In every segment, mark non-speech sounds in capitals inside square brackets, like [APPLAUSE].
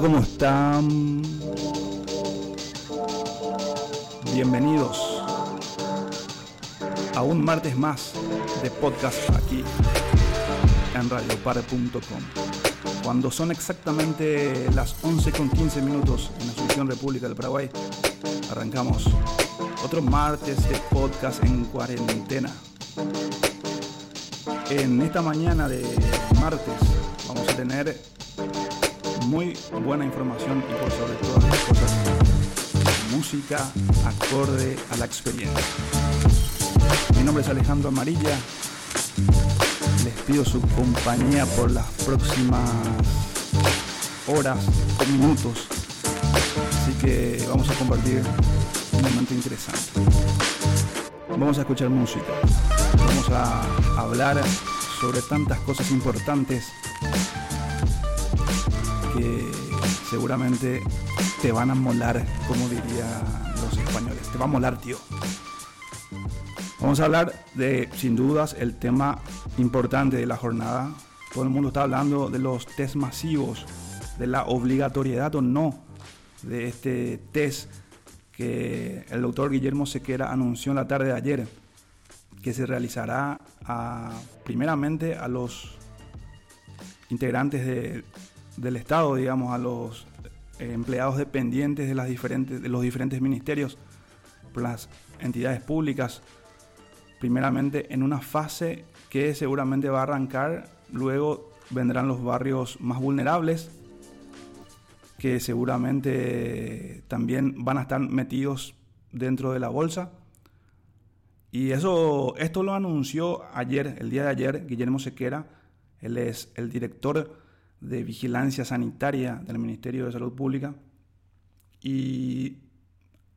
¿cómo están? Bienvenidos a un martes más de podcast aquí en radiopare.com. Cuando son exactamente las 11 con 15 minutos en la Asunción República del Paraguay, arrancamos otro martes de podcast en cuarentena. En esta mañana de martes vamos a tener muy buena información y por sobre todas las cosas, música acorde a la experiencia. Mi nombre es Alejandro Amarilla. Les pido su compañía por las próximas horas o minutos. Así que vamos a compartir un momento interesante. Vamos a escuchar música. Vamos a hablar sobre tantas cosas importantes seguramente te van a molar, como dirían los españoles. Te va a molar, tío. Vamos a hablar de, sin dudas, el tema importante de la jornada. Todo el mundo está hablando de los test masivos, de la obligatoriedad o no de este test que el doctor Guillermo Sequera anunció en la tarde de ayer, que se realizará a, primeramente a los integrantes de, del Estado, digamos, a los eh, empleados dependientes de, las diferentes, de los diferentes ministerios, las entidades públicas, primeramente en una fase que seguramente va a arrancar, luego vendrán los barrios más vulnerables, que seguramente también van a estar metidos dentro de la bolsa. Y eso, esto lo anunció ayer, el día de ayer, Guillermo Sequera, él es el director de Vigilancia Sanitaria del Ministerio de Salud Pública y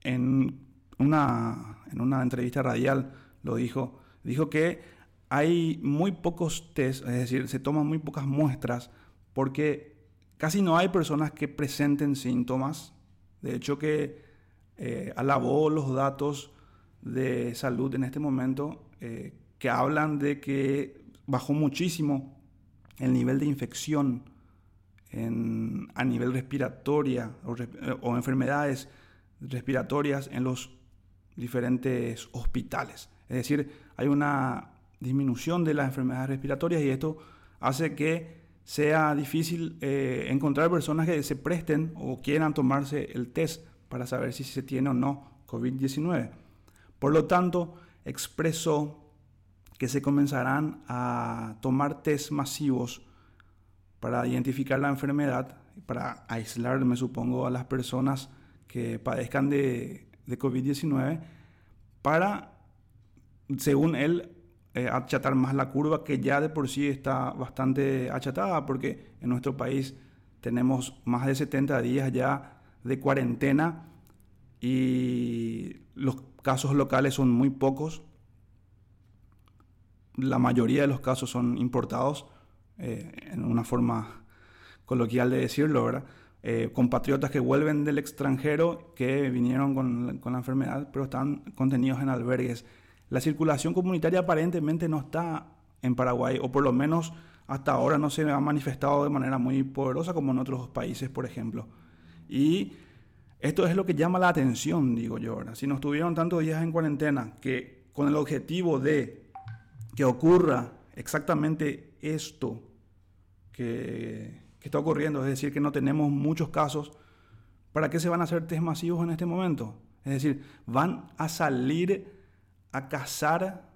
en una, en una entrevista radial lo dijo, dijo que hay muy pocos test, es decir, se toman muy pocas muestras porque casi no hay personas que presenten síntomas. De hecho que eh, alabó los datos de salud en este momento eh, que hablan de que bajó muchísimo el nivel de infección a nivel respiratoria o, enfermedades respiratorias en los diferentes hospitales. Es decir, hay una disminución de las enfermedades respiratorias y esto hace que sea difícil eh, encontrar personas que se presten o quieran tomarse el test para saber si se tiene o no COVID-19. Por lo tanto, expresó que se comenzarán a tomar test masivos para identificar la enfermedad, para aislar, me supongo, a las personas que padezcan de, COVID-19, para, según él, eh, achatar más la curva que ya de por sí está bastante achatada, porque en nuestro país tenemos más de 70 días ya de cuarentena y los casos locales son muy pocos. La mayoría de los casos son importados eh, en una forma coloquial de decirlo, ¿verdad? Eh, compatriotas que vuelven del extranjero que vinieron con, con, la enfermedad, pero están contenidos en albergues. La circulación comunitaria aparentemente no está en Paraguay, o por lo menos hasta ahora no se ha manifestado de manera muy poderosa como en otros países, por ejemplo. Y esto es lo que llama la atención, digo yo. ¿verdad? Si nos tuvieron tantos días en cuarentena que con el objetivo de que ocurra exactamente esto que, está ocurriendo, es decir, que no tenemos muchos casos, ¿para qué se van a hacer test masivos en este momento? Es decir, van a salir a cazar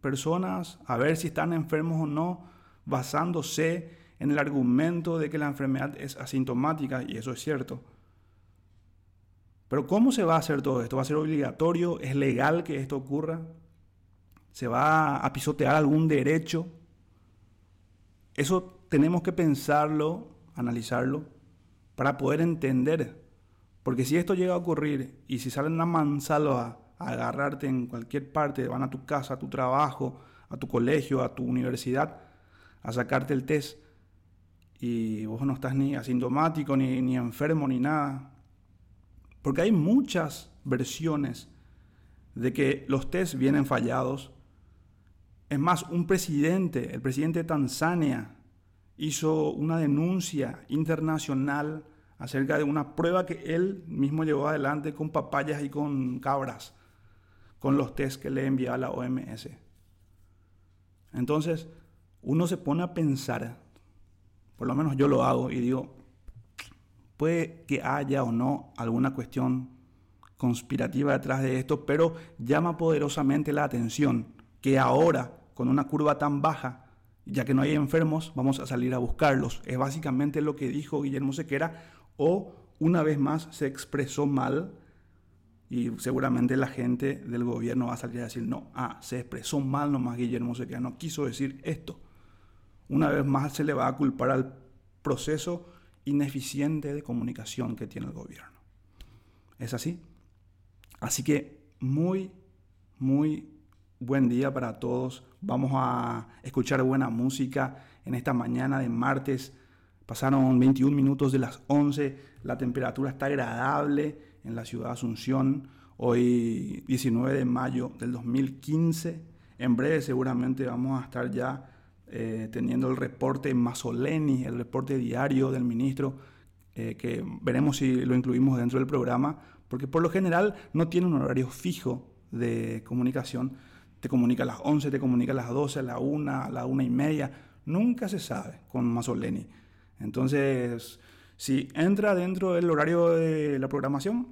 personas, a ver si están enfermos o no, basándose en el argumento de que la enfermedad es asintomática, y eso es cierto. Pero ¿cómo se va a hacer todo esto? ¿Va a ser obligatorio? ¿Es legal que esto ocurra? ¿Se va a pisotear algún derecho? Eso tenemos que pensarlo, analizarlo, para poder entender. Porque si esto llega a ocurrir y si salen a mansalva a agarrarte en cualquier parte, van a tu casa, a tu trabajo, a tu colegio, a tu universidad, a sacarte el test y vos no estás ni asintomático, ni, ni enfermo, ni nada. Porque hay muchas versiones de que los test vienen fallados, es más, un presidente, el presidente de Tanzania, hizo una denuncia internacional acerca de una prueba que él mismo llevó adelante con papayas y con cabras, con los test que le enviaba la OMS. Entonces, uno se pone a pensar, por lo menos yo lo hago y digo, puede que haya o no alguna cuestión conspirativa detrás de esto, pero llama poderosamente la atención que ahora, con una curva tan baja, ya que no hay enfermos, vamos a salir a buscarlos. Es básicamente lo que dijo Guillermo Sequera, o una vez más se expresó mal y seguramente la gente del gobierno va a salir a decir, no, ah, se expresó mal nomás Guillermo Sequera, no quiso decir esto. Una vez más se le va a culpar al proceso ineficiente de comunicación que tiene el gobierno. ¿Es así? Así que muy, muy buen día para todos. Vamos a escuchar buena música en esta mañana de martes. Pasaron 21 minutos de las 11. La temperatura está agradable en la ciudad de Asunción. Hoy 19 de mayo del 2015. En breve seguramente vamos a estar ya eh, teniendo el reporte Masoleni, el reporte diario del ministro, eh, que veremos si lo incluimos dentro del programa, porque por lo general no tiene un horario fijo de comunicación, te comunica a las 11, te comunica a las 12, a la 1, a la 1 y media. Nunca se sabe con Masoleni. Entonces, si entra dentro del horario de la programación,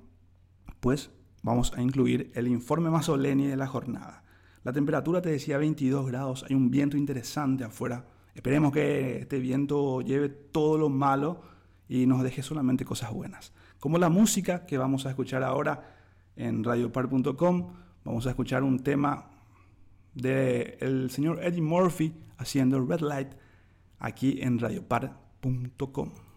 pues vamos a incluir el informe Masoleni de la jornada. La temperatura te decía 22 grados, hay un viento interesante afuera. Esperemos que este viento lleve todo lo malo y nos deje solamente cosas buenas. Como la música que vamos a escuchar ahora en radiopar.com, vamos a escuchar un tema del señor Eddie Murphy haciendo Red Light aquí en radiopar.com.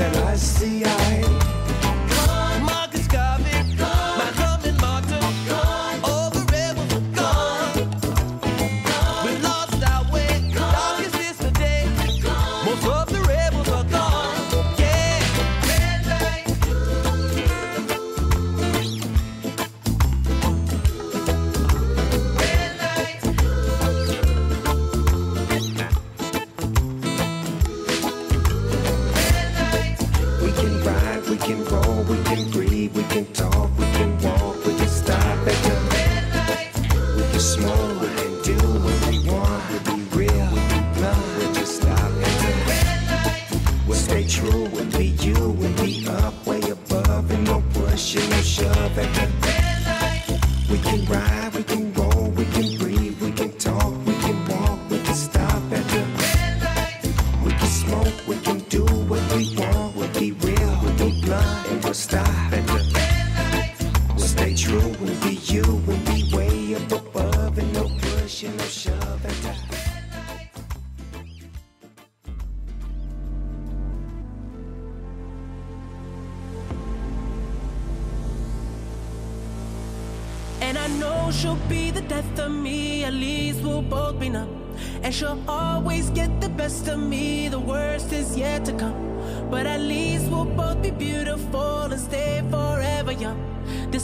and I see I.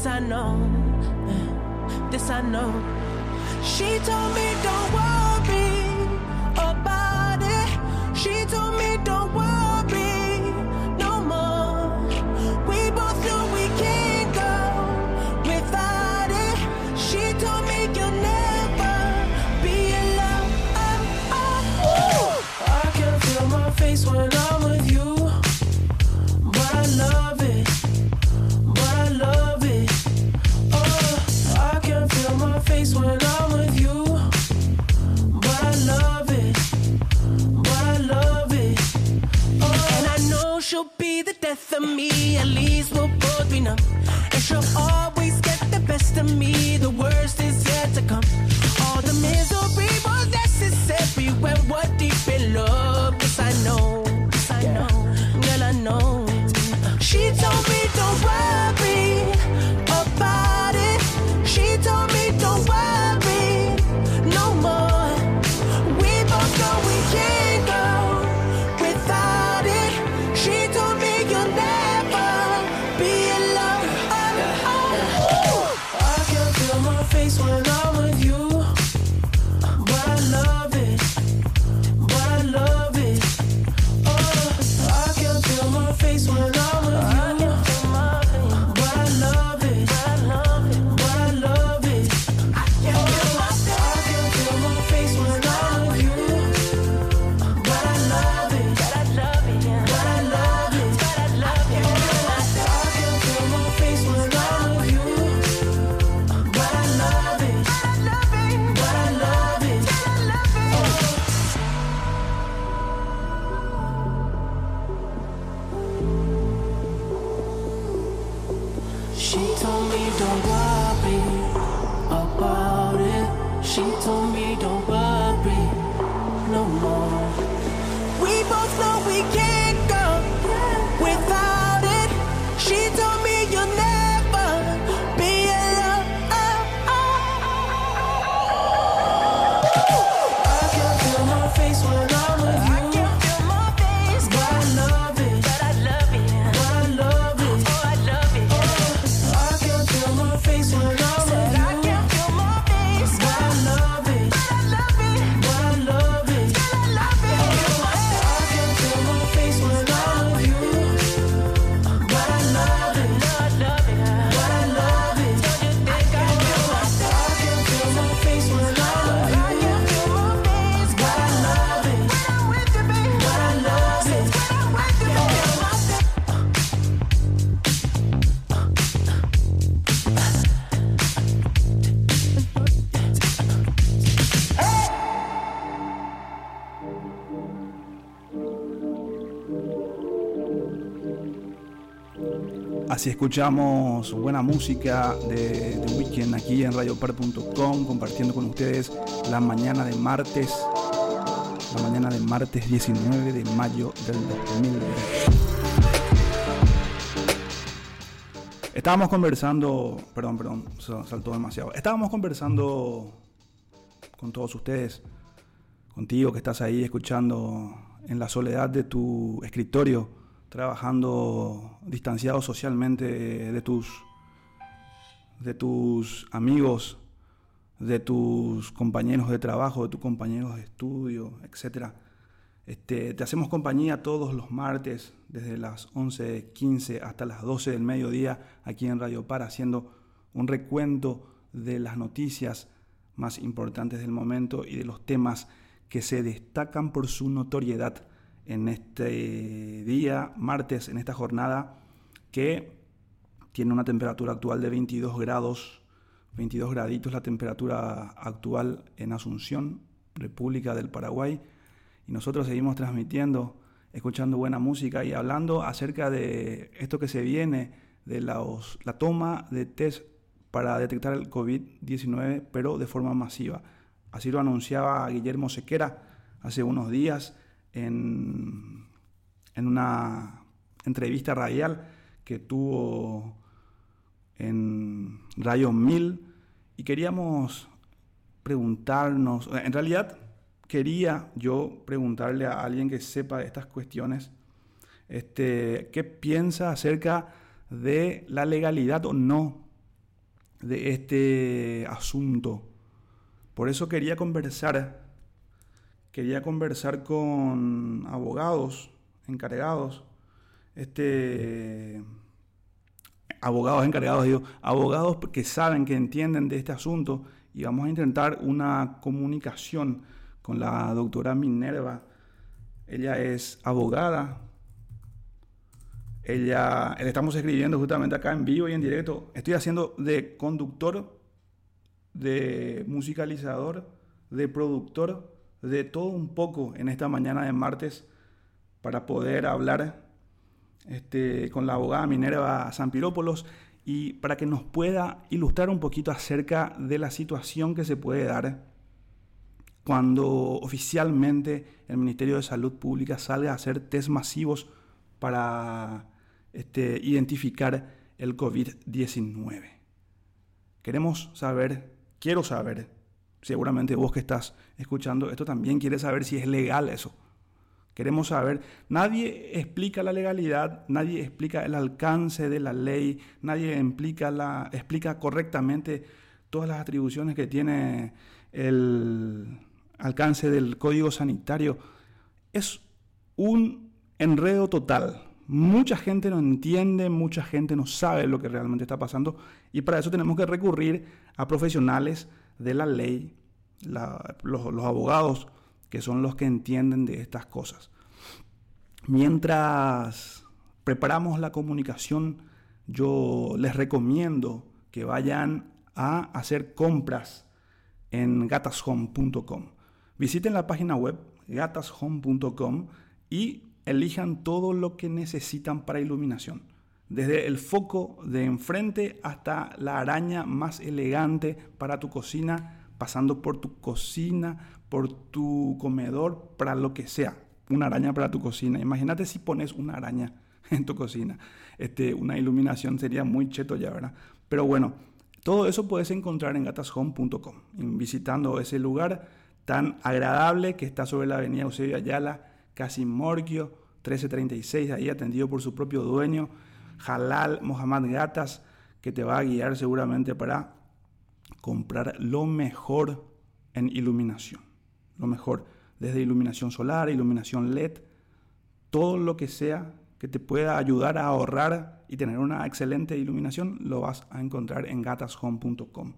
This I know. Eh, this I know. She told me, don't worry. both of me, at least we'll both be numb. And she'll always Así escuchamos buena música de, de Weekend aquí en radioper.com, compartiendo con ustedes la mañana de martes, la mañana de martes 19 de mayo del 2020. Estábamos conversando, perdón, perdón, saltó demasiado. Estábamos conversando con todos ustedes, contigo que estás ahí escuchando en la soledad de tu escritorio trabajando distanciado socialmente eh, de tus, de tus amigos, de tus compañeros de trabajo, de tus compañeros de estudio, etc. Este, te hacemos compañía todos los martes, desde las 11.15 hasta las 12 del mediodía, aquí en Radio Par, haciendo un recuento de las noticias más importantes del momento y de los temas que se destacan por su notoriedad en este día, martes, en esta jornada, que tiene una temperatura actual de 22 grados, 22 graditos la temperatura actual en Asunción, República del Paraguay, y nosotros seguimos transmitiendo, escuchando buena música y hablando acerca de esto que se viene, de la, toma de test para detectar el COVID-19, pero de forma masiva. Así lo anunciaba Guillermo Sequera hace unos días en, en una entrevista radial que tuvo en Radio 1000 y queríamos preguntarnos, en realidad quería yo preguntarle a alguien que sepa de estas cuestiones, este, qué piensa acerca de la legalidad o no de este asunto. Por eso quería conversar, quería conversar con abogados encargados, este, abogados encargados, digo, abogados que saben, que entienden de este asunto y vamos a intentar una comunicación con la doctora Minerva. Ella es abogada. Ella, estamos escribiendo justamente acá en vivo y en directo. Estoy haciendo de conductor, de musicalizador, de productor, de todo un poco en esta mañana de martes para poder hablar este, con la abogada Minerva Zampirópolos y para que nos pueda ilustrar un poquito acerca de la situación que se puede dar cuando oficialmente el Ministerio de Salud Pública salga a hacer test masivos para este, identificar el COVID-19. Queremos saber, quiero saber, seguramente vos que estás escuchando esto también quieres saber si es legal eso. Queremos saber, nadie explica la legalidad, nadie explica el alcance de la ley, nadie la, explica correctamente todas las atribuciones que tiene el alcance del código sanitario. Es un enredo total. Mucha gente no entiende, mucha gente no sabe lo que realmente está pasando y para eso tenemos que recurrir a profesionales de la ley, los, los abogados que son los que entienden de estas cosas. Mientras preparamos la comunicación, yo les recomiendo que vayan a hacer compras en gatashome.com. Visiten la página web gatashome.com y elijan todo lo que necesitan para iluminación. Desde el foco de enfrente hasta la araña más elegante para tu cocina, pasando por tu cocina, por tu comedor, para lo que sea. Una araña para tu cocina. Imagínate si pones una araña [LAUGHS] en tu cocina. Este, una iluminación sería muy cheto ya, ¿verdad? Pero bueno, todo eso puedes encontrar en gatashome.com, visitando ese lugar tan agradable que está sobre la avenida Eusebio Ayala, casi Morquio, 1336, ahí atendido por su propio dueño, Halal Mohamed Gatas, que te va a guiar seguramente para comprar lo mejor en iluminación. Lo mejor, desde iluminación solar, iluminación LED, todo lo que sea que te pueda ayudar a ahorrar y tener una excelente iluminación, lo vas a encontrar en gatashome.com.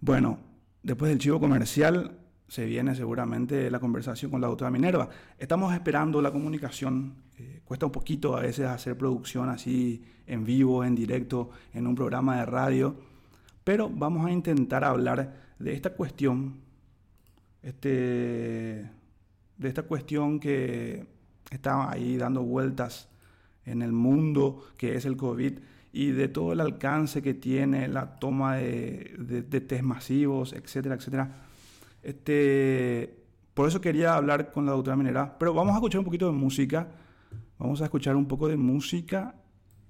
Bueno, después del chivo comercial, se viene seguramente la conversación con la doctora Minerva. Estamos esperando la comunicación. Eh, cuesta un poquito a veces hacer producción así en vivo, en directo, en un programa de radio. Pero vamos a intentar hablar de esta cuestión, este, de esta cuestión que está ahí dando vueltas en el mundo, que es el COVID, y de todo el alcance que tiene la toma de, de, de test masivos, etcétera, etcétera. Este, por eso quería hablar con la doctora Minera. Pero vamos a escuchar un poquito de música. Vamos a escuchar un poco de música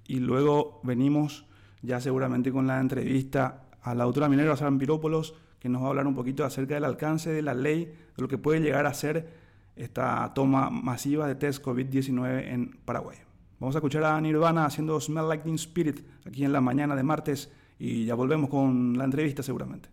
y luego venimos ya seguramente con la entrevista a la doctora Minera Zampirópolos, que nos va a hablar un poquito acerca del alcance de la ley, de lo que puede llegar a ser esta toma masiva de test COVID-19 en Paraguay. Vamos a escuchar a Nirvana haciendo Smell Like Teen Spirit aquí en la mañana de martes y ya volvemos con la entrevista seguramente.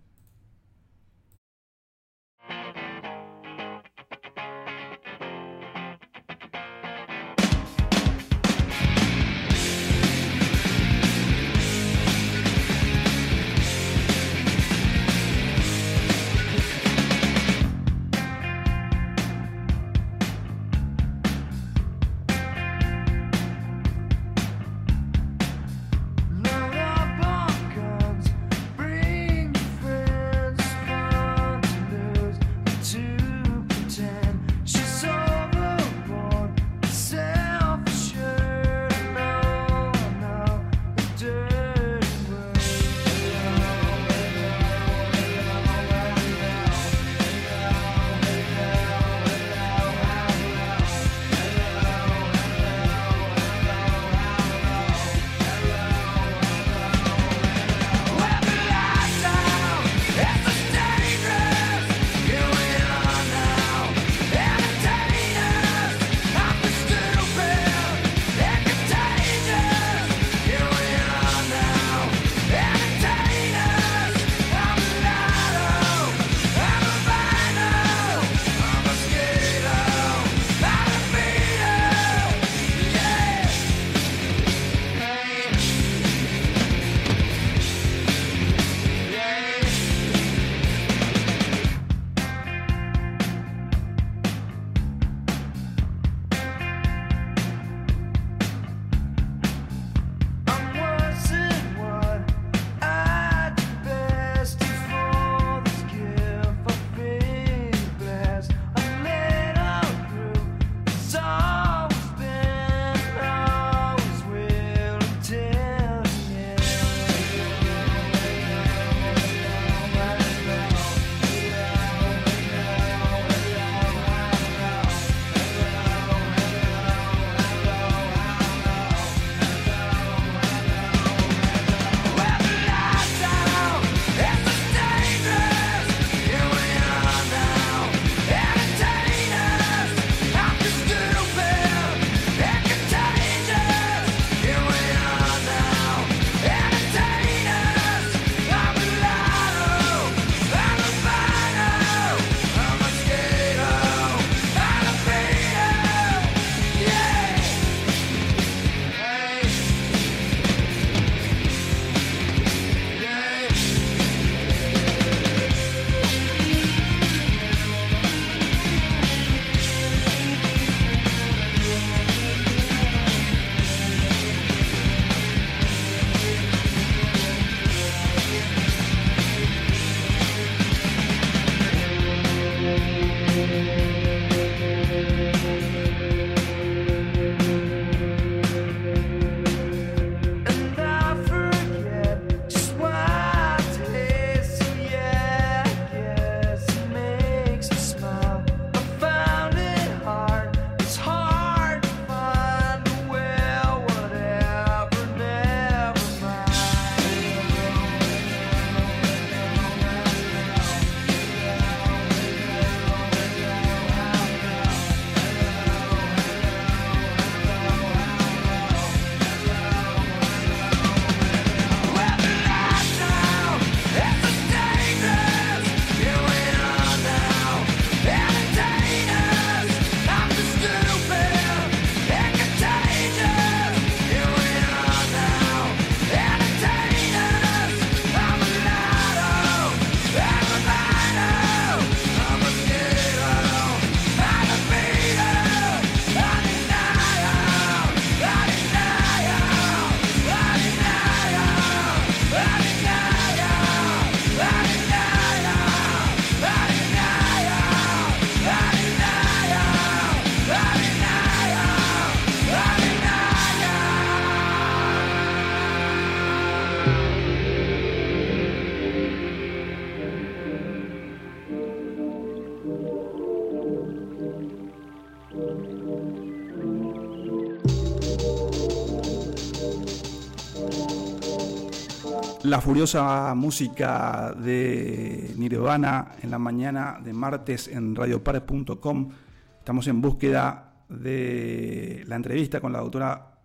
La furiosa música de Nirvana en la mañana de martes en radiopare.com. Estamos en búsqueda de la entrevista con la doctora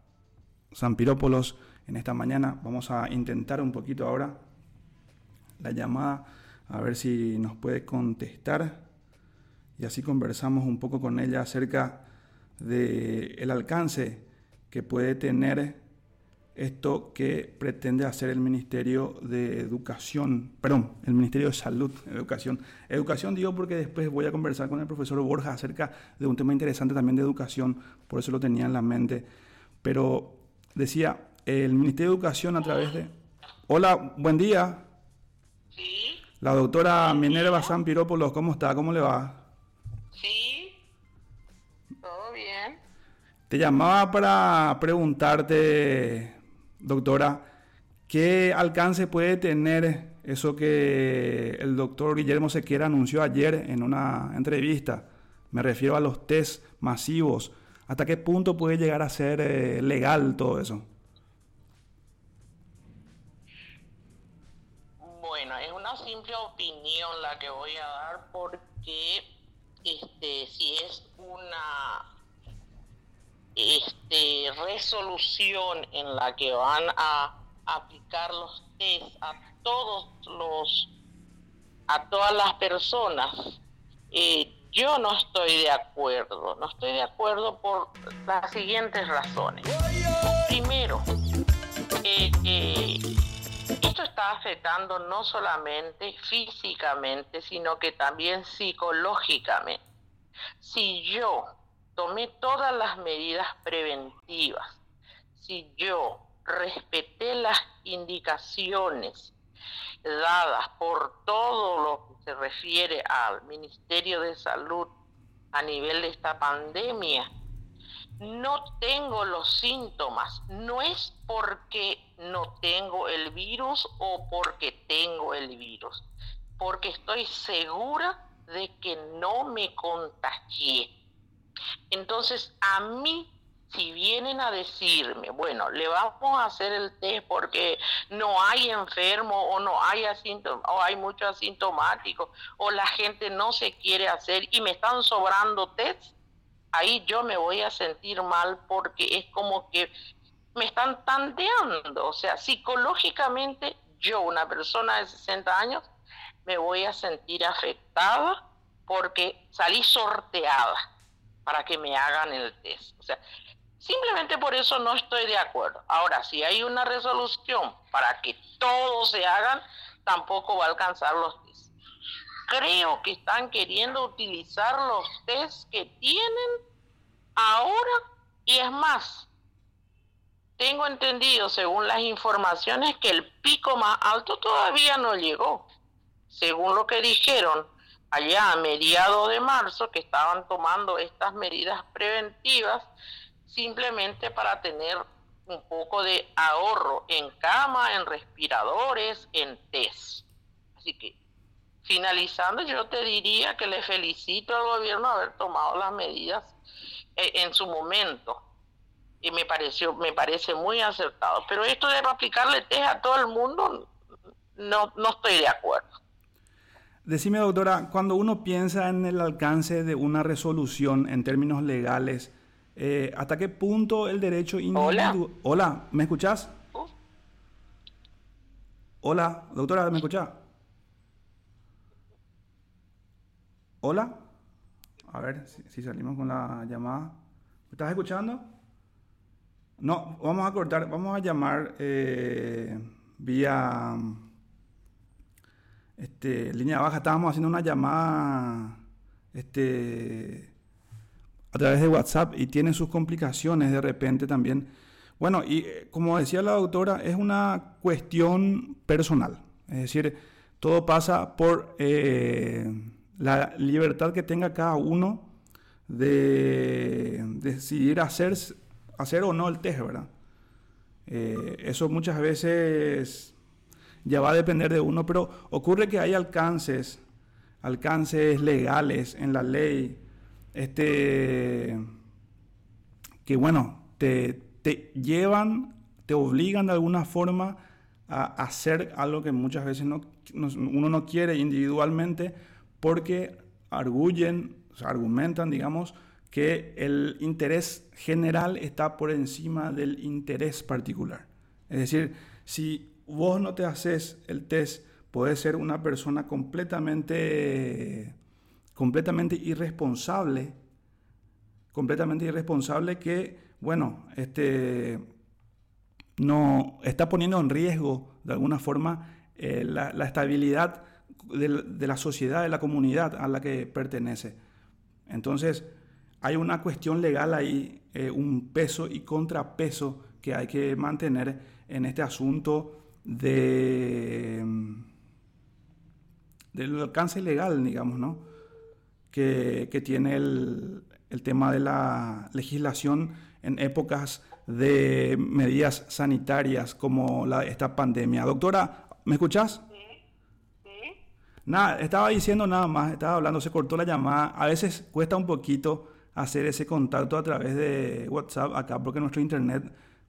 Sampirópolos en esta mañana. Vamos a intentar un poquito ahora la llamada, a ver si nos puede contestar y así conversamos un poco con ella acerca del el alcance que puede tener esto que pretende hacer el Ministerio de Educación, perdón, el Ministerio de Salud, Educación. Educación digo porque después voy a conversar con el profesor Borja acerca de un tema interesante también de educación, por eso lo tenía en la mente. Pero decía, el Ministerio de Educación a través de... Hola, buen día. Sí, La doctora Minerva San Pirópolos, ¿cómo está? ¿Cómo le va? sí, todo bien. Te llamaba para preguntarte, doctora, ¿qué alcance puede tener eso que el doctor Guillermo Sequera anunció ayer en una entrevista? Me refiero a los test masivos. ¿Hasta qué punto puede llegar a ser eh, legal todo eso? Bueno, es una simple opinión la que voy a dar porque este si es una este resolución en la que van a aplicar los test a todos los a todas las personas eh, yo no estoy de acuerdo no estoy de acuerdo por las siguientes razones primero eh, eh, esto está afectando no solamente físicamente, sino que también psicológicamente. Si yo tomé todas las medidas preventivas, si yo respeté las indicaciones dadas por todo lo que se refiere al Ministerio de Salud a nivel de esta pandemia, no tengo los síntomas, no es porque no tengo el virus o porque tengo el virus, porque estoy segura de que no me contagié. Entonces, a mí, si vienen a decirme, bueno, le vamos a hacer el test porque no hay enfermo o no hay asíntomas o hay mucho asintomático o la gente no se quiere hacer y me están sobrando tests, ahí yo me voy a sentir mal porque es como que me están tanteando, o sea, psicológicamente yo, una persona de 60 años, me voy a sentir afectada porque salí sorteada para que me hagan el test. O sea, simplemente por eso no estoy de acuerdo. Ahora, si hay una resolución para que todos se hagan, tampoco va a alcanzar los test creo que están queriendo utilizar los test que tienen ahora y es más, tengo entendido según las informaciones que el pico más alto todavía no llegó, según lo que dijeron allá a mediados de marzo que estaban tomando estas medidas preventivas simplemente para tener un poco de ahorro en cama, en respiradores, en test. Así que finalizando, yo te diría que le felicito al gobierno haber tomado las medidas eh, en su momento. Y me pareció, me parece muy acertado. Pero esto de aplicarle test a todo el mundo, no, no estoy de acuerdo. Decime, doctora, cuando uno piensa en el alcance de una resolución en términos legales, eh, ¿hasta qué punto el derecho individual... Hola, ¿me escuchás? Uh. Hola, doctora, ¿me escuchás? Hola. A ver si, si salimos con la llamada. ¿Me estás escuchando? No, vamos a cortar, vamos a llamar eh, vía este, línea baja. Estábamos haciendo una llamada este, a través de WhatsApp y tiene sus complicaciones de repente también. Bueno, y eh, como decía la doctora, es una cuestión personal. Es decir, todo pasa por eh, la libertad que tenga cada uno de decidir hacer, hacer o no el test, ¿verdad? Eh, eso muchas veces ya va a depender de uno, pero ocurre que hay alcances, alcances legales en la ley, este, que bueno, te, te llevan, te obligan de alguna forma a hacer algo que muchas veces no, no- uno no quiere individualmente porque arguyen, argumentan, digamos, que el interés general está por encima del interés particular. Es decir, si vos no te haces el test, podés ser una persona completamente, completamente irresponsable, completamente irresponsable que, bueno, este, no está poniendo en riesgo de alguna forma eh, la, la estabilidad de, la- de la sociedad, de la comunidad a la que pertenece. Entonces, hay una cuestión legal ahí, eh, un peso y contrapeso que hay que mantener en este asunto de, mm, del alcance legal, digamos, ¿no? que, que tiene el, el tema de la legislación en épocas de medidas sanitarias como la, esta pandemia. Doctora, ¿me escuchás? Nada, estaba diciendo nada más, estaba hablando, se cortó la llamada. A veces cuesta un poquito hacer ese contacto a través de WhatsApp acá, porque nuestro internet,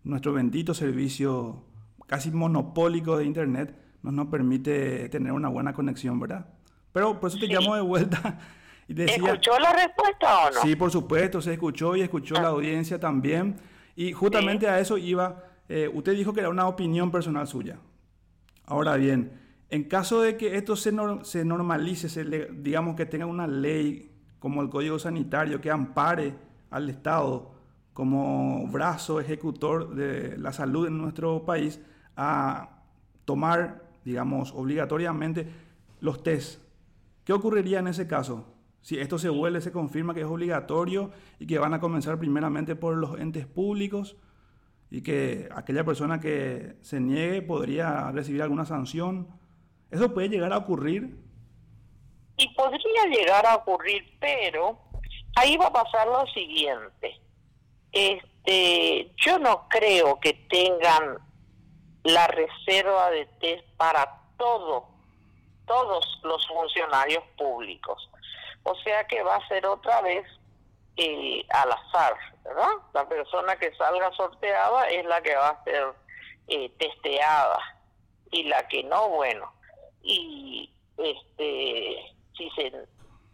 nuestro bendito servicio casi monopólico de internet, no nos permite tener una buena conexión, ¿verdad? Pero por eso te Sí. llamo de vuelta [LAUGHS] y decía... ¿Escuchó la respuesta o no? Sí, por supuesto, se escuchó y escuchó la audiencia también. Y justamente a eso iba, eh, usted dijo que era una opinión personal suya. Ahora bien, en caso de que esto se, nor- se normalice, se le- digamos que tenga una ley como el Código Sanitario que ampare al Estado como brazo ejecutor de la salud en nuestro país a tomar, digamos, obligatoriamente los test. ¿Qué ocurriría en ese caso? Si esto se vuelve, se confirma que es obligatorio y que van a comenzar primeramente por los entes públicos y que aquella persona que se niegue podría recibir alguna sanción. ¿Eso puede llegar a ocurrir? Y podría llegar a ocurrir, pero ahí va a pasar lo siguiente. Este, yo no creo que tengan la reserva de test para todo, todos los funcionarios públicos. O sea que va a ser otra vez eh, al azar, ¿verdad? La persona que salga sorteada es la que va a ser eh, testeada y la que no, bueno. Y este, si se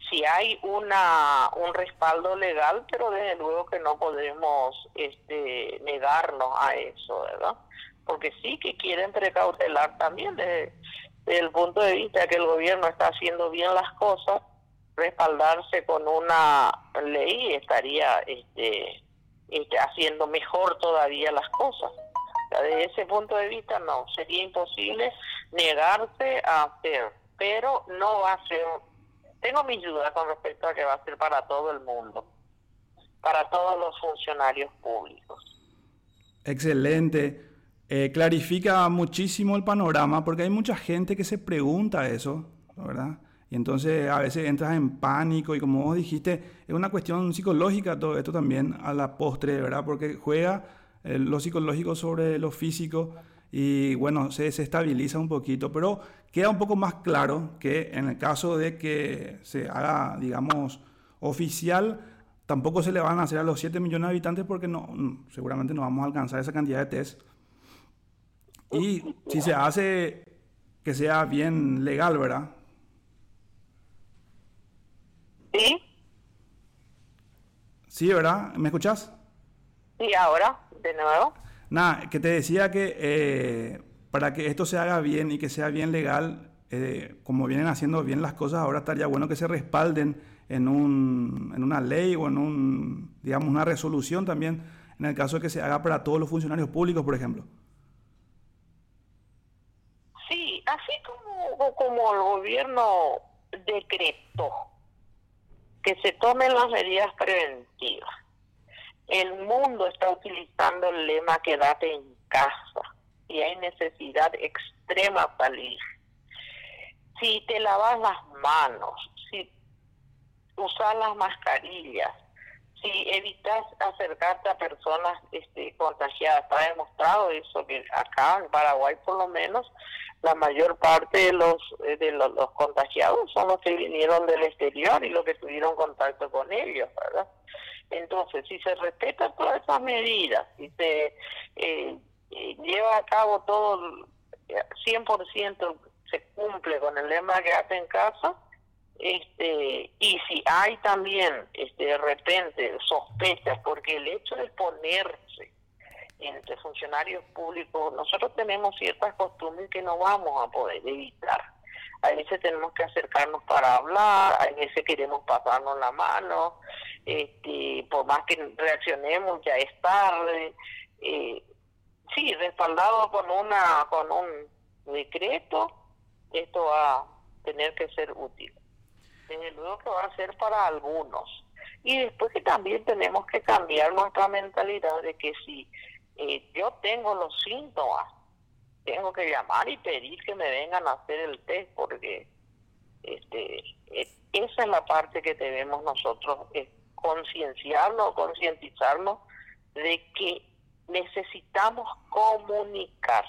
si hay una un respaldo legal, pero desde luego que no podemos este, negarnos a eso, ¿verdad? Porque sí que quieren precautelar también desde, el punto de vista que el gobierno está haciendo bien las cosas, respaldarse con una ley estaría este, este, haciendo mejor todavía las cosas. Desde ese punto de vista no, sería imposible negarse a hacer, pero no va a ser, tengo mis dudas con respecto a que va a ser para todo el mundo, para todos los funcionarios públicos. Excelente. Eh, clarifica muchísimo el panorama porque hay mucha gente que se pregunta eso, ¿verdad? Y entonces a veces entras en pánico y como vos dijiste, es una cuestión psicológica todo esto también a la postre, ¿verdad? Porque juega eh, lo psicológico sobre lo físico y bueno, se desestabiliza un poquito, pero queda un poco más claro que en el caso de que se haga, digamos, oficial, tampoco se le van a hacer a los 7 millones de habitantes porque no, mm, seguramente no vamos a alcanzar esa cantidad de test. Y si se hace que sea bien legal, ¿verdad? ¿Sí? Sí, ¿verdad? ¿Me escuchás? Y ahora, de nuevo. Nada, que te decía que eh, para que esto se haga bien y que sea bien legal, eh, como vienen haciendo bien las cosas, ahora estaría bueno que se respalden en, un, en una ley o en un, digamos, una resolución también, en el caso de que se haga para todos los funcionarios públicos, por ejemplo. Sí, así como, el gobierno decretó que se tomen las medidas preventivas. El mundo está utilizando el lema quédate en casa y hay necesidad extrema salir. Si te lavas las manos, si usas las mascarillas, si evitas acercarte a personas este, contagiadas, está demostrado eso que acá en Paraguay por lo menos la mayor parte de los eh, de los, contagiados son los que vinieron del exterior y los que tuvieron contacto con ellos, ¿verdad? Entonces, si se respetan todas esas medidas, si se eh, eh, lleva a cabo todo eh, 100% se cumple con el lema quédate en casa, este, y si hay también este, de repente sospechas, porque el hecho de ponerse entre funcionarios públicos, nosotros tenemos ciertas costumbres que no vamos a poder evitar. A veces tenemos que acercarnos para hablar, a veces queremos pasarnos la mano, este, por más que reaccionemos ya es tarde. Eh, sí, respaldado con una con un decreto, esto va a tener que ser útil. Desde luego que va a ser para algunos. Y después que también tenemos que cambiar nuestra mentalidad de que si eh, yo tengo los síntomas, tengo que llamar y pedir que me vengan a hacer el test porque este eh, esa es la parte que debemos nosotros eh, concienciarnos, concientizarnos de que necesitamos comunicar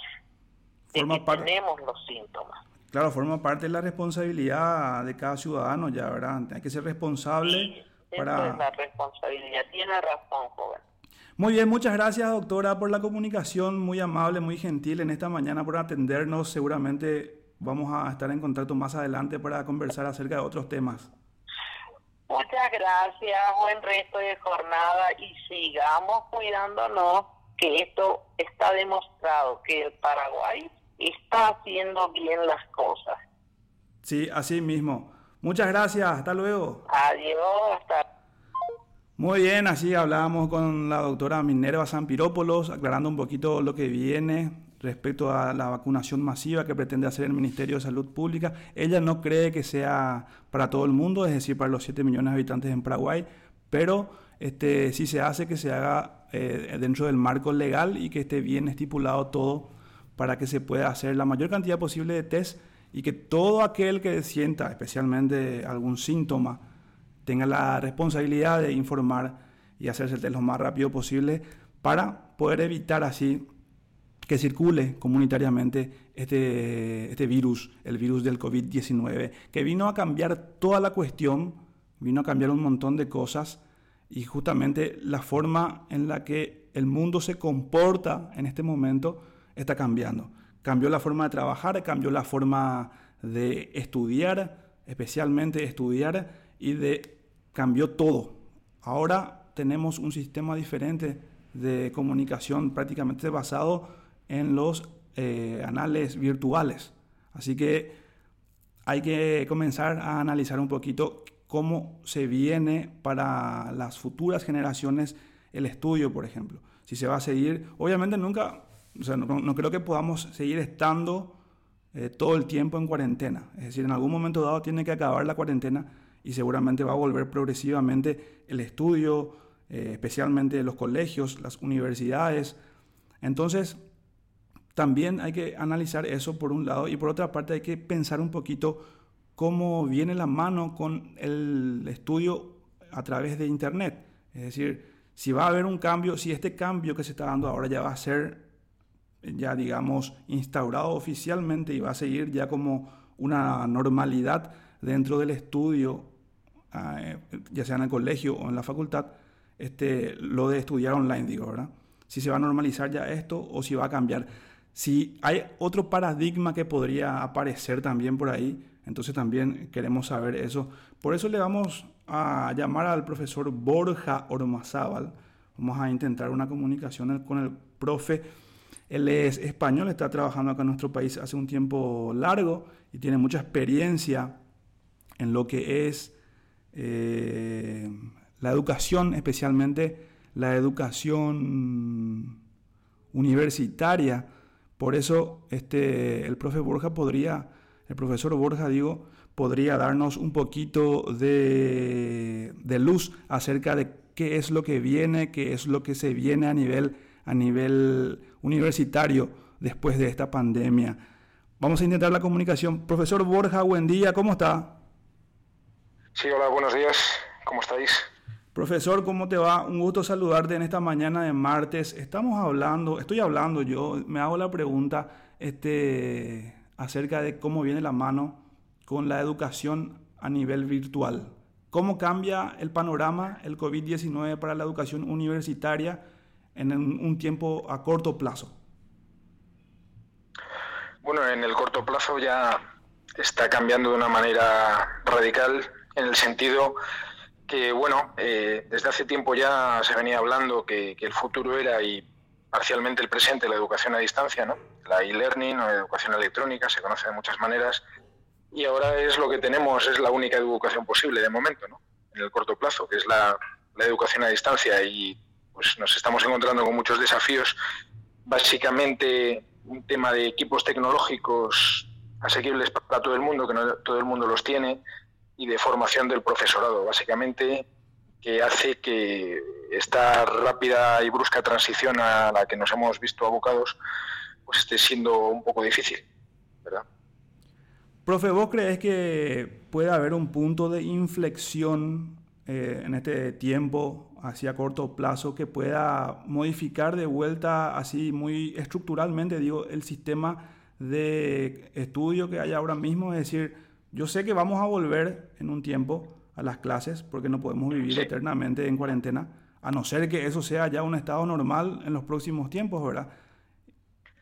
de Forma que parte- tenemos los síntomas. Claro, forma parte de la responsabilidad de cada ciudadano ya, ¿verdad? Hay que ser responsable Esa para... es la responsabilidad. Tiene razón, joven. Muy bien, muchas gracias doctora por la comunicación, muy amable, muy gentil en esta mañana por atendernos. Seguramente vamos a estar en contacto más adelante para conversar acerca de otros temas. Muchas gracias, buen resto de jornada y sigamos cuidándonos, que esto está demostrado, que el Paraguay está haciendo bien las cosas. Sí, así mismo. Muchas gracias, hasta luego. Adiós, hasta Muy bien, así hablábamos con la doctora Minerva Zampirópolos, aclarando un poquito lo que viene respecto a la vacunación masiva que pretende hacer el Ministerio de Salud Pública. Ella no cree que sea para todo el mundo, es decir, para los 7 millones de habitantes en Paraguay, pero este, sí se hace que se haga eh, dentro del marco legal y que esté bien estipulado todo para que se pueda hacer la mayor cantidad posible de test y que todo aquel que sienta especialmente algún síntoma tenga la responsabilidad de informar y hacerse el test lo más rápido posible para poder evitar así que circule comunitariamente este, este virus, el virus del COVID-19, que vino a cambiar toda la cuestión, vino a cambiar un montón de cosas y justamente la forma en la que el mundo se comporta en este momento está cambiando. Cambió la forma de trabajar, cambió la forma de estudiar, especialmente estudiar, y de cambió todo. Ahora tenemos un sistema diferente de comunicación prácticamente basado en los eh, anales virtuales. Así que hay que comenzar a analizar un poquito cómo se viene para las futuras generaciones el estudio, por ejemplo. Si se va a seguir, obviamente nunca, o sea, no, no creo que podamos seguir estando eh, todo el tiempo en cuarentena. Es decir, en algún momento dado tiene que acabar la cuarentena y seguramente va a volver progresivamente el estudio, eh, especialmente los colegios, las universidades. Entonces, también hay que analizar eso por un lado y por otra parte hay que pensar un poquito cómo viene la mano con el estudio a través de Internet. Es decir, si va a haber un cambio, si este cambio que se está dando ahora ya va a ser, ya digamos, instaurado oficialmente y va a seguir ya como una normalidad dentro del estudio, eh, ya sea en el colegio o en la facultad, este, lo de estudiar online, digo, ¿verdad? Si se va a normalizar ya esto o si va a cambiar. Si hay otro paradigma que podría aparecer también por ahí, entonces también queremos saber eso. Por eso le vamos a llamar al profesor Borja Ormazábal. Vamos a intentar una comunicación con el profe. Él es español, está trabajando acá en nuestro país hace un tiempo largo y tiene mucha experiencia en lo que es eh, la educación, especialmente la educación universitaria. Por eso este, el profe Borja podría, el profesor Borja, digo, podría darnos un poquito de, de, luz acerca de qué es lo que viene, qué es lo que se viene a nivel, a nivel universitario después de esta pandemia. Vamos a intentar la comunicación. Profesor Borja, buen día, ¿cómo está? Sí, hola, buenos días, ¿cómo estáis? Profesor, ¿cómo te va? Un gusto saludarte en esta mañana de martes. Estamos hablando, estoy hablando yo, me hago la pregunta este, acerca de cómo viene la mano con la educación a nivel virtual. ¿Cómo cambia el panorama el COVID-19 para la educación universitaria en un tiempo a corto plazo? Bueno, en el corto plazo ya está cambiando de una manera radical en el sentido que, bueno, eh, desde hace tiempo ya se venía hablando que, que el futuro era y parcialmente el presente la educación a distancia, ¿no? La e-learning o educación electrónica, se conoce de muchas maneras, y ahora es lo que tenemos, es la única educación posible de momento, ¿no? En el corto plazo, que es la, la educación a distancia y pues nos estamos encontrando con muchos desafíos, básicamente un tema de equipos tecnológicos asequibles para todo el mundo, que no todo el mundo los tiene, y de formación del profesorado, básicamente, que hace que esta rápida y brusca transición a la que nos hemos visto abocados pues esté siendo un poco difícil, ¿verdad? Profe, ¿vos crees que puede haber un punto de inflexión eh, en este tiempo, así a corto plazo, que pueda modificar de vuelta, así muy estructuralmente, digo, el sistema de estudio que hay ahora mismo? Es decir, yo sé que vamos a volver en un tiempo a las clases, porque no podemos vivir Sí. eternamente en cuarentena, a no ser que eso sea ya un estado normal en los próximos tiempos, ¿verdad?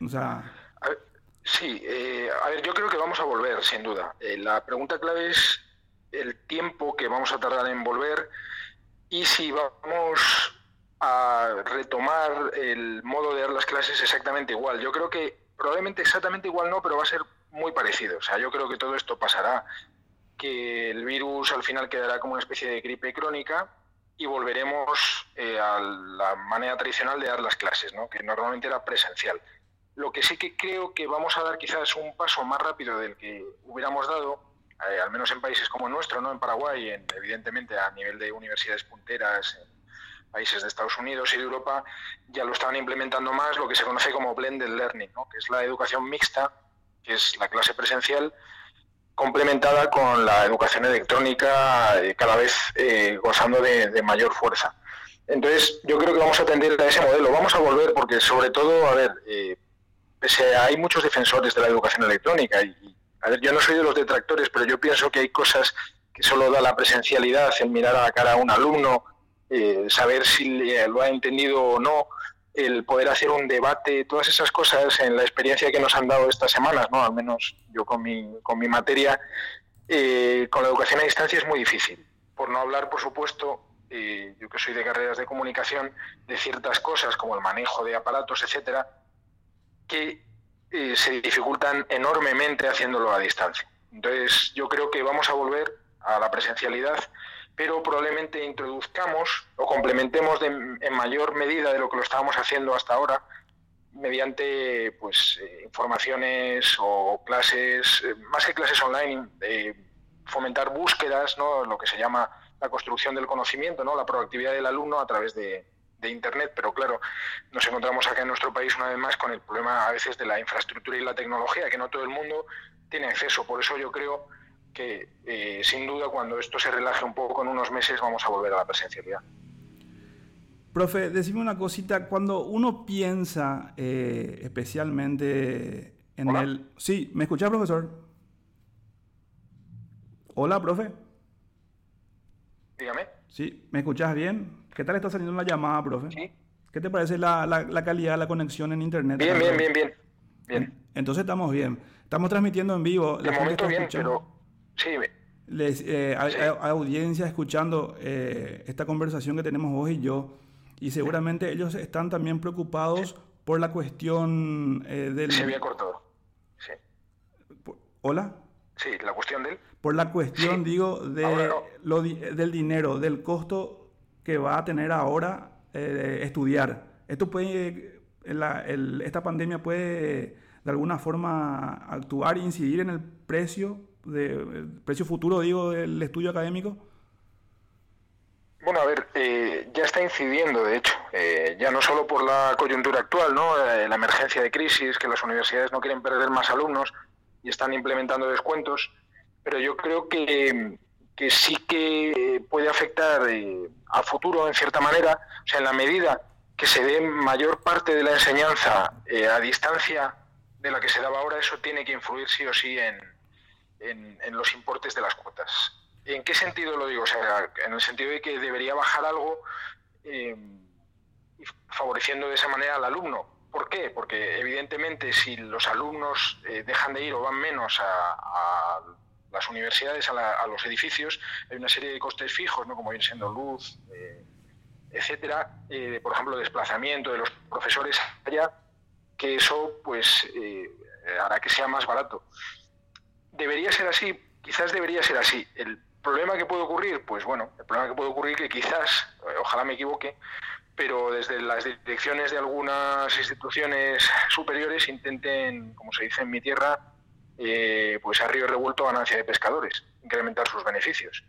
O sea, A ver, sí, eh, a ver, yo creo que vamos a volver, sin duda. Eh, la pregunta clave es el tiempo que vamos a tardar en volver y si vamos a retomar el modo de dar las clases exactamente igual. Yo creo que probablemente exactamente igual no, pero va a ser muy parecido. O sea, yo creo que todo esto pasará, que el virus al final quedará como una especie de gripe crónica y volveremos eh, a la manera tradicional de dar las clases, ¿no? que normalmente era presencial. Lo que sí que creo que vamos a dar quizás un paso más rápido del que hubiéramos dado, eh, al menos en países como el nuestro, ¿no? en Paraguay, en- evidentemente a nivel de universidades punteras, en países de Estados Unidos y de Europa, ya lo estaban implementando más lo que se conoce como blended learning, ¿no? que es la educación mixta, que es la clase presencial, complementada con la educación electrónica eh, cada vez eh, gozando de, mayor fuerza. Entonces, yo creo que vamos a atender a ese modelo. Vamos a volver porque, sobre todo, a ver, eh, pese a- hay muchos defensores de la educación electrónica y, a ver, yo no soy de los detractores, pero yo pienso que hay cosas que solo da la presencialidad, el mirar a la cara a un alumno, saber si lo ha entendido o no, el poder hacer un debate, todas esas cosas en la experiencia que nos han dado estas semanas, ¿no? Al menos yo con mi, con mi materia, eh, con la educación a distancia es muy difícil. Por no hablar, por supuesto, eh, yo que soy de carreras de comunicación, de ciertas cosas como el manejo de aparatos, etcétera, que eh, se dificultan enormemente haciéndolo a distancia. Entonces, yo creo que vamos a volver a la presencialidad, pero probablemente introduzcamos o complementemos de- en mayor medida de lo que lo estábamos haciendo hasta ahora mediante pues eh, informaciones o clases, eh, más que clases online, eh, fomentar búsquedas, ¿no? lo que se llama la construcción del conocimiento, ¿no? la proactividad del alumno a través de, de Internet, pero claro, nos encontramos acá en nuestro país una vez más con el problema a veces de la infraestructura y la tecnología, que no todo el mundo tiene acceso. Por eso yo creo que, eh, sin duda, cuando esto se relaje un poco en unos meses, vamos a volver a la presencialidad. Profe, decime una cosita, cuando uno piensa eh, especialmente en Hola. el... Sí, ¿me escuchás, profesor? Hola, profe. Dígame. Sí, ¿me escuchás bien? ¿Qué tal está saliendo la llamada, profe? Sí. ¿Qué te parece la, la- la calidad de la conexión en internet? Bien, bien, bien, bien. Bien. Entonces estamos bien. Estamos transmitiendo en vivo. De La gente momento está bien, escuchando. pero sí, Les, eh, hay, Sí. hay- audiencia escuchando eh, esta conversación que tenemos vos y yo, y seguramente ellos están también preocupados por la cuestión eh, del... se había cortado. Sí. ¿Hola? Sí, la cuestión del... Por la cuestión, Sí. digo, de no. lo di- del dinero, del costo que va a tener ahora eh, estudiar. Esto puede, la- el- esta pandemia puede de alguna forma actuar e incidir en el precio, de, el precio futuro, digo, del estudio académico. Bueno, a ver, eh, ya está incidiendo, de hecho, eh, ya no solo por la coyuntura actual, ¿no? Eh, la emergencia de crisis, que las universidades no quieren perder más alumnos y están implementando descuentos, pero yo creo que, que sí que puede afectar eh, a futuro en cierta manera, o sea, en la medida que se dé mayor parte de la enseñanza eh, a distancia de la que se daba ahora, eso tiene que influir sí o sí en, en, los importes de las cuotas. ¿En qué sentido lo digo? O sea, en el sentido de que debería bajar algo eh, favoreciendo de esa manera al alumno. ¿Por qué? Porque evidentemente si los alumnos eh, dejan de ir o van menos a, las universidades, a, la- a los edificios, hay una serie de costes fijos, ¿no? como viene siendo luz, eh, etcétera, eh, por ejemplo, desplazamiento de los profesores allá, que eso pues hará que sea más barato. Debería ser así, quizás debería ser así. El problema que puede ocurrir, pues bueno, el problema que puede ocurrir que quizás, eh, ojalá me equivoque, pero desde las direcciones de algunas instituciones superiores intenten, como se dice en mi tierra, eh, pues a río revuelto ganancia de pescadores, incrementar sus beneficios.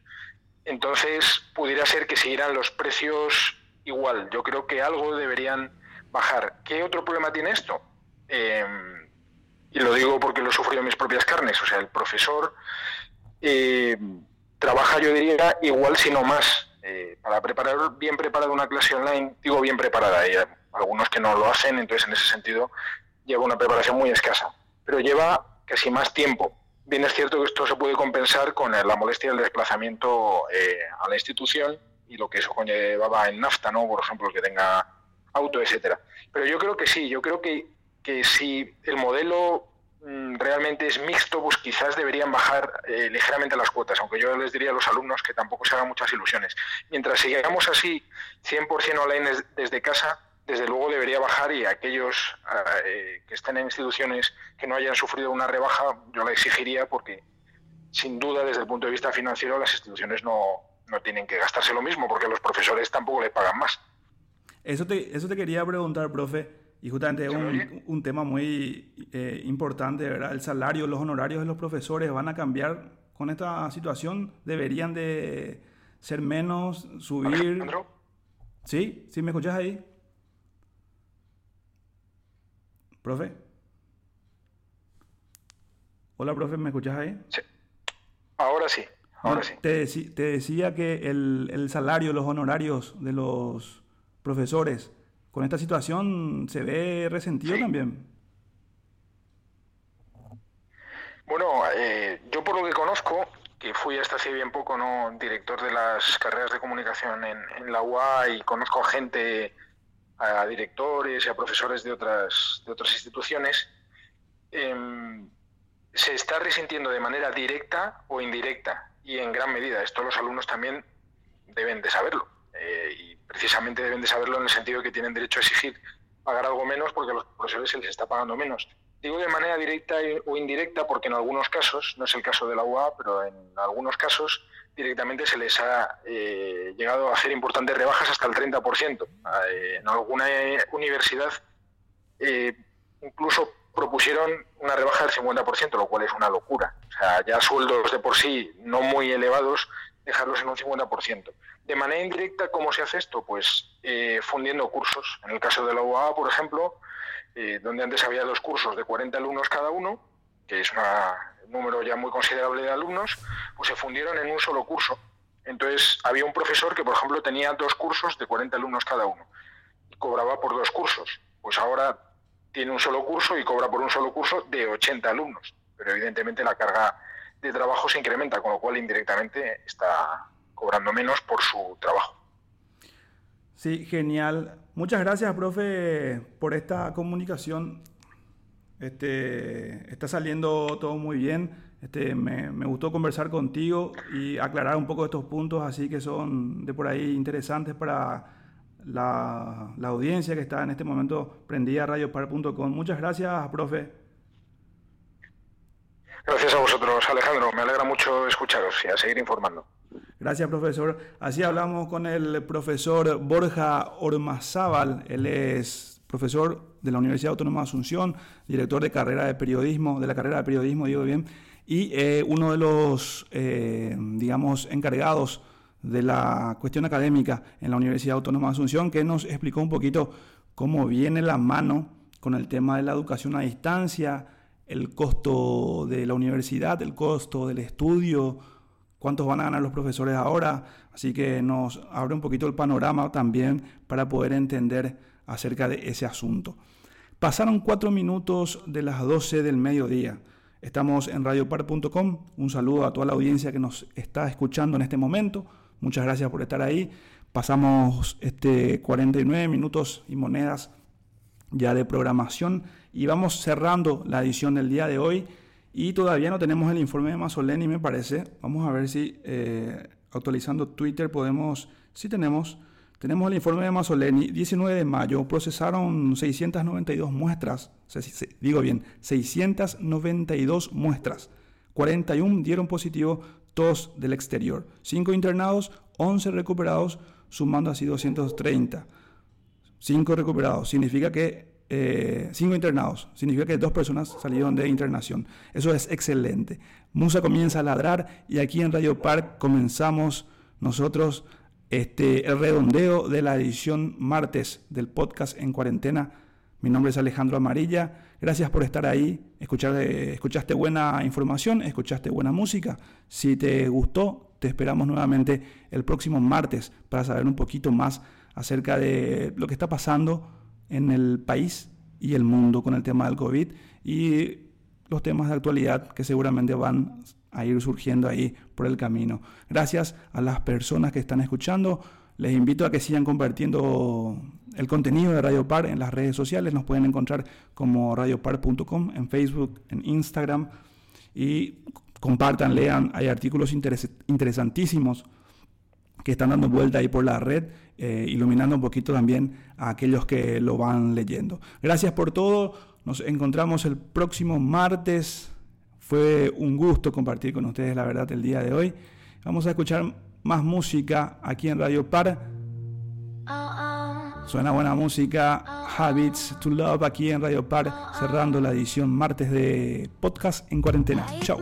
Entonces, pudiera ser que siguieran los precios igual. Yo creo que algo deberían bajar. ¿Qué otro problema tiene esto? Eh, y lo digo porque lo sufrido en mis propias carnes. O sea, el profesor eh, trabaja, yo diría, igual, si no más. Eh, para preparar bien preparada una clase online, digo bien preparada, hay algunos que no lo hacen, entonces en ese sentido lleva una preparación muy escasa, pero lleva casi más tiempo. Bien es cierto que esto se puede compensar con la molestia del desplazamiento eh, a la institución y lo que eso conllevaba en nafta, ¿no? Por ejemplo, el que tenga auto, etcétera. Pero yo creo que sí, yo creo que, que si el modelo mm, realmente es mixto, pues quizás deberían bajar eh, ligeramente las cuotas, aunque yo les diría a los alumnos que tampoco se hagan muchas ilusiones. Mientras sigamos así 100% online des- desde casa, desde luego debería bajar y aquellos ah, eh, que estén en instituciones que no hayan sufrido una rebaja, yo la exigiría porque sin duda desde el punto de vista financiero las instituciones no, no tienen que gastarse lo mismo porque los profesores tampoco le pagan más. Eso te, eso te quería preguntar, profe, y justamente es ¿Se me un, un tema muy eh, importante, ¿verdad? El salario, los honorarios de los profesores van a cambiar con esta situación, deberían de ser menos, subir. ¿Sí? ¿Sí me escuchas ahí? ¿Profe? Hola, profe, ¿me escuchas ahí? sí. ahora sí, ahora sí. Te, te decía que el, el salario, los honorarios de los profesores, con esta situación se ve resentido Sí. también. Bueno, eh, yo por lo que conozco, que fui hasta hace bien poco no director de las carreras de comunicación en, en la UA y conozco a gente, a directores y a profesores de otras, de otras instituciones, em, se está resintiendo de manera directa o indirecta y en gran medida. Esto los alumnos también deben de saberlo. eh, y precisamente deben de saberlo en el sentido de que tienen derecho a exigir pagar algo menos porque a los profesores se les está pagando menos. Digo de manera directa o indirecta porque en algunos casos, no es el caso de la UA, pero en algunos casos directamente se les ha eh, llegado a hacer importantes rebajas hasta el 30%. Eh, en alguna eh, universidad incluso propusieron una rebaja del 50%, lo cual es una locura. O sea, ya sueldos de por sí no muy elevados, dejarlos en un 50%. De manera indirecta, ¿cómo se hace esto? Pues eh, fundiendo cursos. En el caso de la UAA, por ejemplo, eh, donde antes había dos cursos de 40 alumnos cada uno, que es un número ya muy considerable de alumnos, pues se fundieron en un solo curso. Entonces, había un profesor que, por ejemplo, tenía dos cursos de 40 alumnos cada uno y cobraba por dos cursos. Pues ahora tiene un solo curso y cobra por un solo curso de 80 alumnos. Pero evidentemente la carga de trabajo se incrementa, con lo cual indirectamente está cobrando menos por su trabajo. Sí, genial. Muchas gracias, profe, por esta comunicación. Este, está saliendo todo muy bien. Este, me, me gustó conversar contigo y aclarar un poco estos puntos, así que son de por ahí interesantes para la, la audiencia que está en este momento prendida a radiopar.com. Muchas gracias, profe. Gracias a vosotros, Alejandro. Me alegra mucho escucharos y a seguir informando. Gracias, profesor. Así hablamos con el profesor Borja Ormazábal. Él es profesor de la Universidad Autónoma de Asunción, director de carrera de periodismo, de la carrera de periodismo, digo bien, y eh, uno de los, eh, digamos, encargados de la cuestión académica en la Universidad Autónoma de Asunción, que nos explicó un poquito cómo viene la mano con el tema de la educación a distancia, el costo de la universidad, el costo del estudio, cuántos van a ganar los profesores ahora. Así que nos abre un poquito el panorama también para poder entender acerca de ese asunto. Pasaron cuatro minutos de las 12 del mediodía. Estamos en radiopar.com. Un saludo a toda la audiencia que nos está escuchando en este momento. Muchas gracias por estar ahí. Pasamos este 49 minutos y monedas ya de programación y vamos cerrando la edición del día de hoy y todavía no tenemos el informe de Masoleni me parece. Vamos a ver si eh, actualizando Twitter podemos, si tenemos, tenemos el informe de Masoleni, 19 de mayo, procesaron 692 muestras, digo bien, 692 muestras, 41 dieron positivo, todos del exterior, 5 internados, 11 recuperados, sumando así 230. 5 recuperados, significa que 5 eh, internados, significa que dos personas salieron de internación. Eso es excelente. Musa comienza a ladrar y aquí en Radio Park comenzamos nosotros este, el redondeo de la edición martes del podcast en cuarentena. Mi nombre es Alejandro Amarilla. Gracias por estar ahí. Escuchar, eh, escuchaste buena información, escuchaste buena música. Si te gustó, te esperamos nuevamente el próximo martes para saber un poquito más acerca de lo que está pasando en el país y el mundo con el tema del COVID y los temas de actualidad que seguramente van a ir surgiendo ahí por el camino. Gracias a las personas que están escuchando. Les invito a que sigan compartiendo el contenido de Radio Par en las redes sociales. Nos pueden encontrar como radiopar.com en Facebook, en Instagram. Y compartan, lean. Hay artículos interesantísimos que están dando vuelta ahí por la red, eh, iluminando un poquito también a aquellos que lo van leyendo. Gracias por todo. Nos encontramos el próximo martes fue un gusto compartir con ustedes la verdad el día de hoy. Vamos a escuchar más música aquí en Radio Par. Suena buena música, Habits to Love aquí en Radio Par, cerrando la edición martes de podcast en cuarentena. Chao.